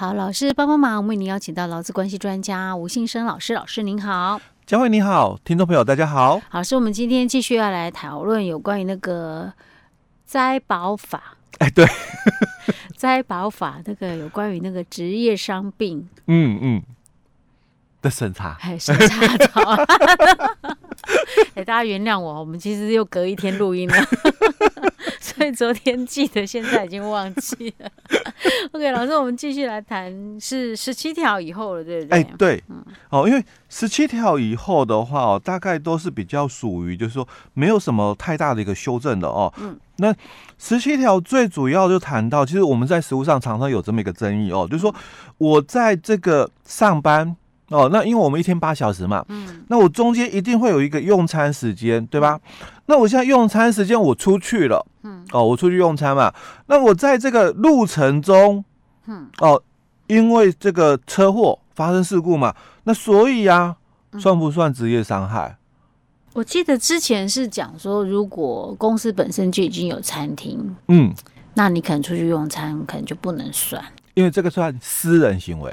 好，老师帮帮忙，为您邀请到劳资关系专家吴信生老师，老师您好，佳慧你好，听众朋友大家好。好，是我们今天继续要来讨论有关于那个灾保法。哎，对，灾保法那个有关于那个职业伤病，嗯嗯的审查，哎，审查到，哎，大家原谅我，我们其实又隔一天录音了。所以昨天记得，现在已经忘记了。OK，老师，我们继续来谈是十七条以后了，对不对？哎，对，嗯，哦，因为十七条以后的话哦，大概都是比较属于，就是说没有什么太大的一个修正的哦。嗯，那十七条最主要就谈到，其实我们在实务上常常有这么一个争议哦，就是说我在这个上班哦，那因为我们一天八小时嘛，嗯，那我中间一定会有一个用餐时间，对吧？那我现在用餐时间我出去了。嗯，哦，我出去用餐嘛，那我在这个路程中，嗯，哦，因为这个车祸发生事故嘛，那所以呀、啊，算不算职业伤害？我记得之前是讲说，如果公司本身就已经有餐厅，嗯，那你可能出去用餐，可能就不能算，因为这个算私人行为。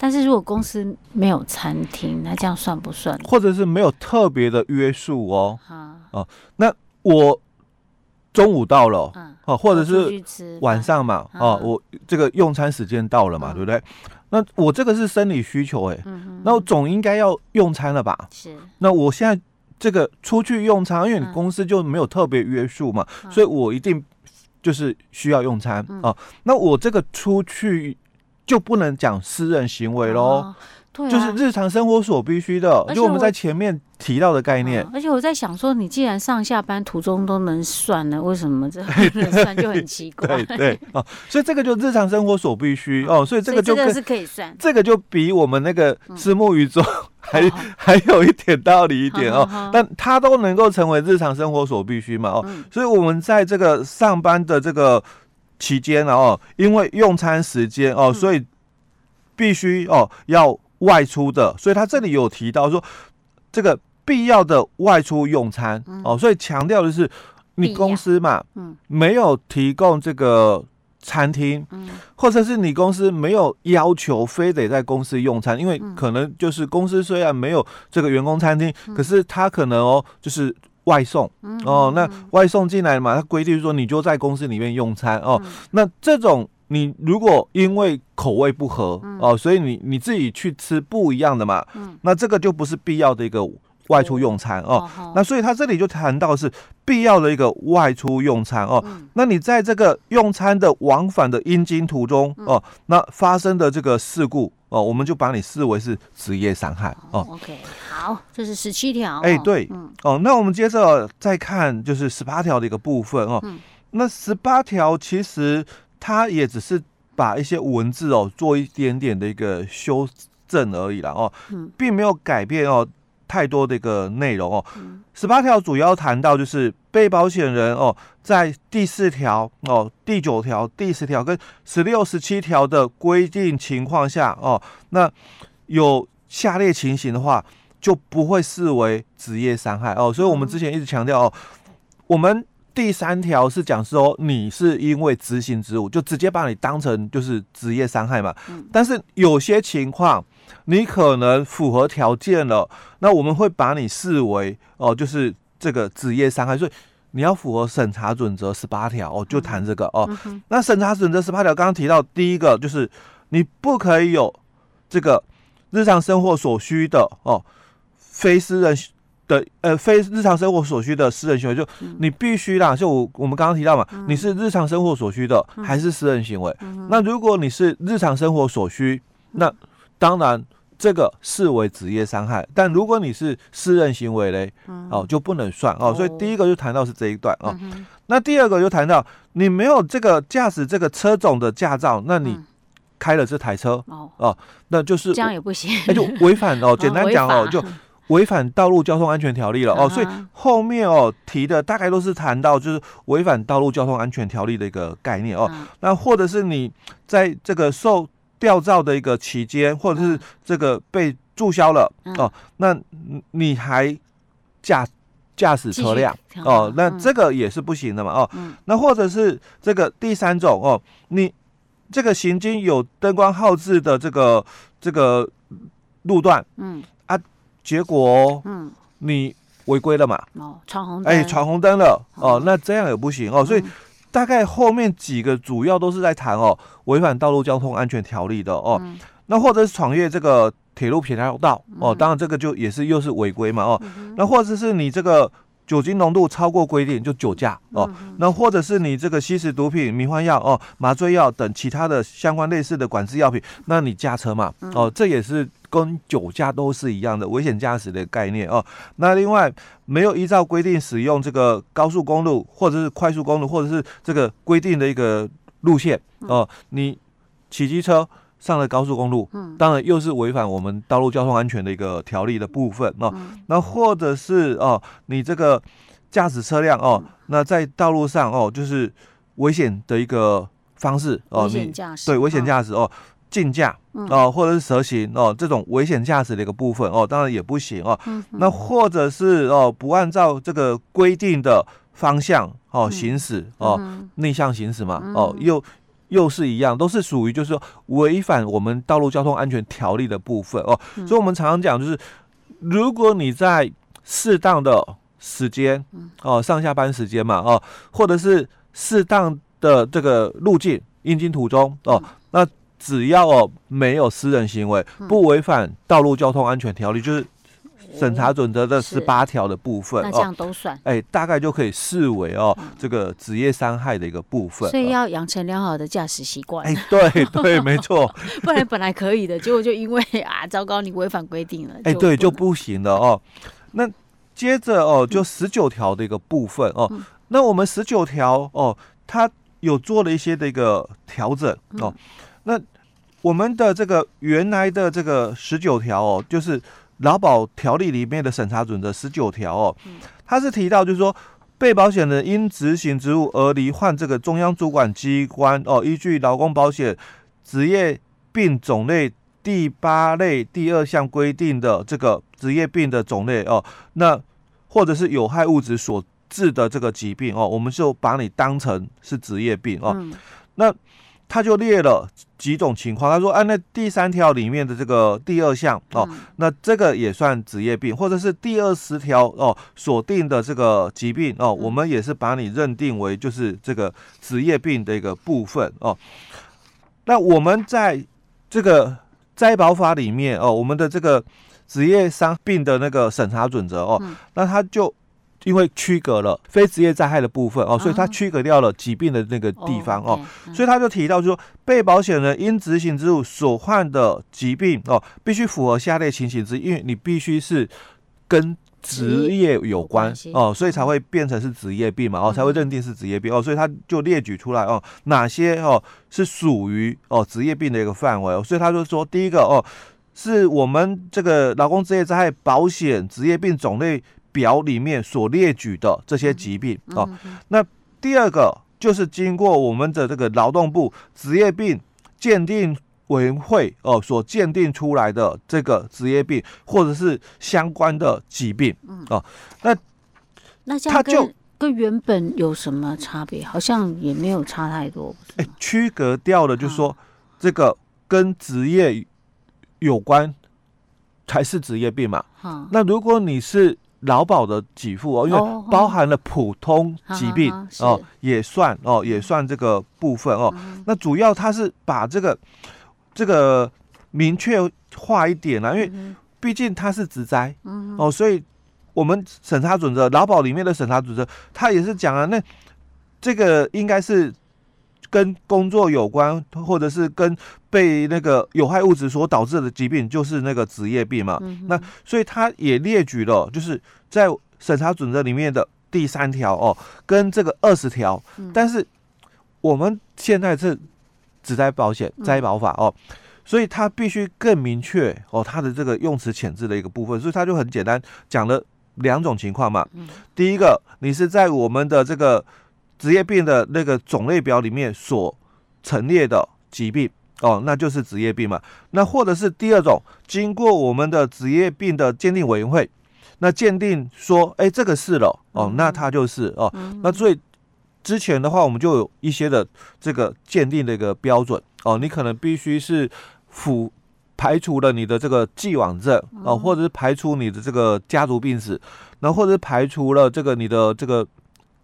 但是如果公司没有餐厅，那这样算不算？或者是没有特别的约束哦？啊，哦，那我。中午到了，嗯，哦，或者是晚上嘛，哦，我这个用餐时间到了嘛，对不对？那我这个是生理需求，哎，那我总应该要用餐了吧？是。那我现在这个出去用餐，因为你公司就没有特别约束嘛，所以我一定就是需要用餐啊。那我这个出去就不能讲私人行为喽。对啊，就是日常生活所必须的，就我们在前面提到的概念。而且我在想说，你既然上下班途中都能算了，为什么这不能算就很奇怪？对对哦，所以这个就日常生活所必须哦，所以这个就这个是可以算，这个就比我们那个虱目鱼洲还还有一点道理一点哦，但它都能够成为日常生活所必须嘛哦，所以我们在这个上班的这个期间哦，因为用餐时间哦，所以必须哦要。外出的，所以他这里有提到说，这个必要的外出用餐、嗯、哦，所以强调的是，你公司嘛，嗯，没有提供这个餐厅，嗯，或者是你公司没有要求非得在公司用餐，因为可能就是公司虽然没有这个员工餐厅，嗯、可是他可能哦，就是外送，嗯、哦，那外送进来嘛，他规定说你就在公司里面用餐哦，嗯、那这种。你如果因为口味不合、嗯、哦，所以你你自己去吃不一样的嘛，嗯、那这个就不是必要的一个外出用餐哦。那所以他这里就谈到是必要的一个外出用餐哦。嗯、那你在这个用餐的往返的阴经途中、嗯、哦，那发生的这个事故哦，我们就把你视为是职业伤害哦。OK，好，这是十七条。哎，对，嗯、哦，那我们接着再看就是十八条的一个部分哦。嗯、那十八条其实。它也只是把一些文字哦做一点点的一个修正而已了哦，并没有改变哦太多的一个内容哦。十八条主要谈到就是被保险人哦在第四条哦、第九条、第十条跟十六、十七条的规定情况下哦，那有下列情形的话就不会视为职业伤害哦。所以我们之前一直强调哦，我们。第三条是讲说，你是因为执行职务，就直接把你当成就是职业伤害嘛。嗯。但是有些情况，你可能符合条件了，那我们会把你视为哦，就是这个职业伤害。所以你要符合审查准则十八条哦，就谈这个哦。嗯。那审查准则十八条刚刚提到第一个就是你不可以有这个日常生活所需的哦，非私人。的呃，非日常生活所需的私人行为，就你必须啦。就我我们刚刚提到嘛，你是日常生活所需的还是私人行为？那如果你是日常生活所需，那当然这个视为职业伤害。但如果你是私人行为嘞，哦，就不能算哦。所以第一个就谈到是这一段哦。那第二个就谈到你没有这个驾驶这个车种的驾照，那你开了这台车哦，那就是这样也不行，那就违反哦。简单讲哦，就。违反道路交通安全条例了哦，所以后面哦提的大概都是谈到就是违反道路交通安全条例的一个概念哦。那或者是你在这个受吊照的一个期间，或者是这个被注销了哦，那你还驾驾驶车辆哦，那这个也是不行的嘛哦。那或者是这个第三种哦，你这个行经有灯光号志的这个这个路段，嗯。啊，结果嗯，你违规了嘛？哦，闯红灯，哎，闯红灯了哦，哦。那这样也不行哦，所以。大概后面几个主要都是在谈哦，违反道路交通安全条例的哦，嗯、那或者是闯越这个铁路平交道哦，嗯、当然这个就也是又是违规嘛哦，嗯、那或者是你这个酒精浓度超过规定就酒驾哦，那或者是你这个吸食毒品、迷幻药哦、麻醉药等其他的相关类似的管制药品，那你驾车嘛哦，这也是。跟酒驾都是一样的危险驾驶的概念哦。那另外没有依照规定使用这个高速公路或者是快速公路或者是这个规定的一个路线哦，你骑机车上了高速公路，嗯。当然又是违反我们道路交通安全的一个条例的部分哦。那或者是哦，你这个驾驶车辆哦，那在道路上哦，就是危险的一个方式哦，你对危险驾驶哦。竞驾哦，或者是蛇行哦，这种危险驾驶的一个部分哦，当然也不行哦。嗯、那或者是哦，不按照这个规定的方向哦行驶哦，嗯、逆向行驶嘛、嗯、哦，又又是一样，都是属于就是说违反我们道路交通安全条例的部分。哦。嗯、所以我们常常讲，就是如果你在适当的时间哦，上下班时间嘛哦，或者是适当的这个路径应经途中哦，那只要哦没有私人行为，不违反道路交通安全条例，嗯、就是审查准则的十八条的部分，那这样都算，哎、欸，大概就可以视为哦、嗯、这个职业伤害的一个部分。所以要养成良好的驾驶习惯。哎、欸，对对，没错，不然本来可以的，结果就因为啊，糟糕，你违反规定了，哎、欸，对，就不行了哦。那接着哦，就十九条的一个部分哦，嗯、那我们十九条哦，它有做了一些的一个调整哦。嗯那我们的这个原来的这个十九条哦，就是劳保条例里面的审查准则十九条哦，它是提到就是说，被保险人因执行职务而罹患这个中央主管机关哦，依据劳工保险职业病种类第八类第二项规定的这个职业病的种类哦，那或者是有害物质所致的这个疾病哦，我们就把你当成是职业病哦，那。他就列了几种情况，他说，按、啊、那第三条里面的这个第二项哦，嗯、那这个也算职业病，或者是第二十条哦锁定的这个疾病哦，嗯、我们也是把你认定为就是这个职业病的一个部分哦。那我们在这个灾保法里面哦，我们的这个职业伤病的那个审查准则哦，嗯、那他就。因为区隔了非职业灾害的部分哦，所以他区隔掉了疾病的那个地方哦，所以他就提到说，被保险人因执行职务所患的疾病哦，必须符合下列情形之一，因为你必须是跟职业有关哦，所以才会变成是职业病嘛哦，才会认定是职业病哦，所以他就列举出来哦，哪些哦是属于哦职业病的一个范围哦，所以他就说第一个哦，是我们这个劳工职业灾害保险职业病种类。表里面所列举的这些疾病啊，那第二个就是经过我们的这个劳动部职业病鉴定委员会哦所鉴定出来的这个职业病或者是相关的疾病啊，那那它就跟原本有什么差别？好像也没有差太多。哎，区隔掉了，就是说这个跟职业有关才是职业病嘛。那如果你是劳保的给付哦，因为包含了普通疾病哦，也算哦，也算这个部分哦。那主要它是把这个这个明确化一点啦，因为毕竟它是职灾哦，所以我们审查准则劳保里面的审查准则，它也是讲啊，那这个应该是跟工作有关，或者是跟被那个有害物质所导致的疾病，就是那个职业病嘛。那所以他也列举了，就是在审查准则里面的第三条哦，跟这个二十条。但是我们现在是只在保险灾保法哦，所以它必须更明确哦，它的这个用词潜质的一个部分，所以他就很简单讲了两种情况嘛。第一个，你是在我们的这个。职业病的那个种类表里面所陈列的疾病哦，那就是职业病嘛。那或者是第二种，经过我们的职业病的鉴定委员会，那鉴定说，哎，这个是了哦，那它就是哦。那所以之前的话，我们就有一些的这个鉴定的一个标准哦，你可能必须是符排除了你的这个既往症哦，或者是排除你的这个家族病史，然后或者是排除了这个你的这个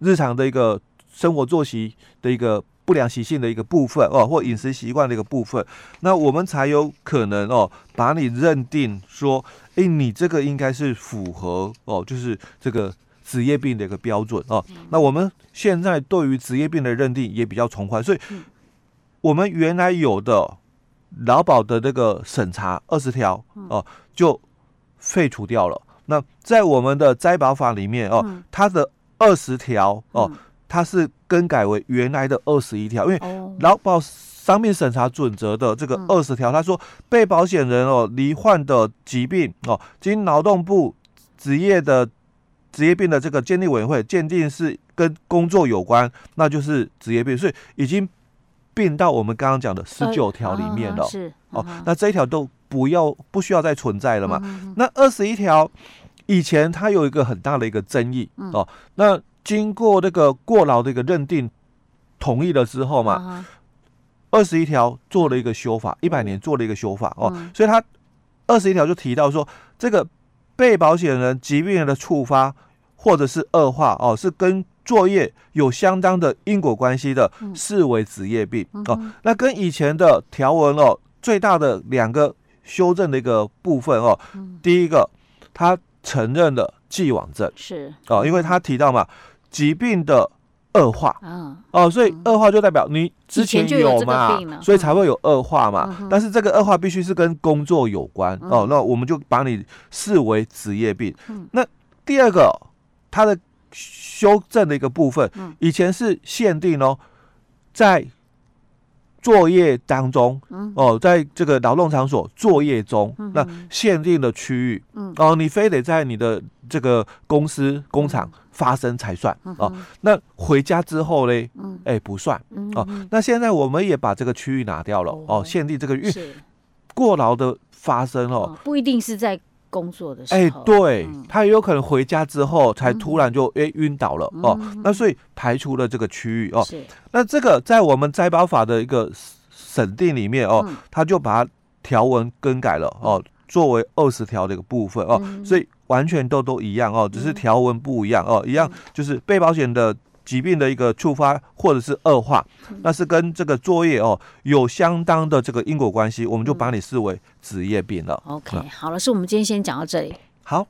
日常的一个生活作息的一个不良习性的一个部分哦，或饮食习惯的一个部分，那我们才有可能哦，把你认定说，诶，你这个应该是符合哦，就是这个。职业病的一个标准哦，那我们现在对于职业病的认定也比较从宽，所以我们原来有的劳保的那个审查二十条哦，就废除掉了。那在我们的灾保法里面哦，它的二十条哦，它是更改为原来的二十一条，因为劳保伤病审查准则的这个二十条，他说被保险人哦罹患的疾病哦，经劳动部职业的。职业病的这个鉴定委员会鉴定是跟工作有关，那就是职业病，所以已经并到我们刚刚讲的十九条里面了。是哦，那这一条都不要不需要再存在了嘛？那二十一条以前它有一个很大的一个争议哦，那经过这个过劳的一个认定同意了之后嘛，二十一条做了一个修法，一百年做了一个修法哦，所以他二十一条就提到说，这个被保险人疾病的触发。或者是恶化哦，是跟作业有相当的因果关系的，视为职业病哦。那跟以前的条文哦，最大的两个修正的一个部分哦，第一个，他承认了既往症是哦，因为他提到嘛，疾病的恶化。哦，所以恶化就代表你之前有嘛，所以才会有恶化嘛。但是这个恶化必须是跟工作有关。哦，那我们就把你视为职业病。那第二个。它的修正的一个部分，以前是限定哦，在作业当中，哦，在这个劳动场所作业中，那限定的区域，哦，你非得在你的这个公司工厂发生才算哦。那回家之后呢？哎，不算哦。那现在我们也把这个区域拿掉了哦，限定这个域过劳的发生哦，不一定是在。工作的时候，哎，对，他也有可能回家之后才突然就哎晕倒了哦，那所以排除了这个区域哦。是，那这个在我们灾保法的一个审定里面哦，他就把它条文更改了哦，作为二十条的一个部分哦，所以完全都都一样哦，只是条文不一样哦，一样就是被保险的。疾病的一个触发或者是恶化，那是跟这个作业哦有相当的这个因果关系，我们就把你视为职业病了。OK，好了，是我们今天先讲到这里。好。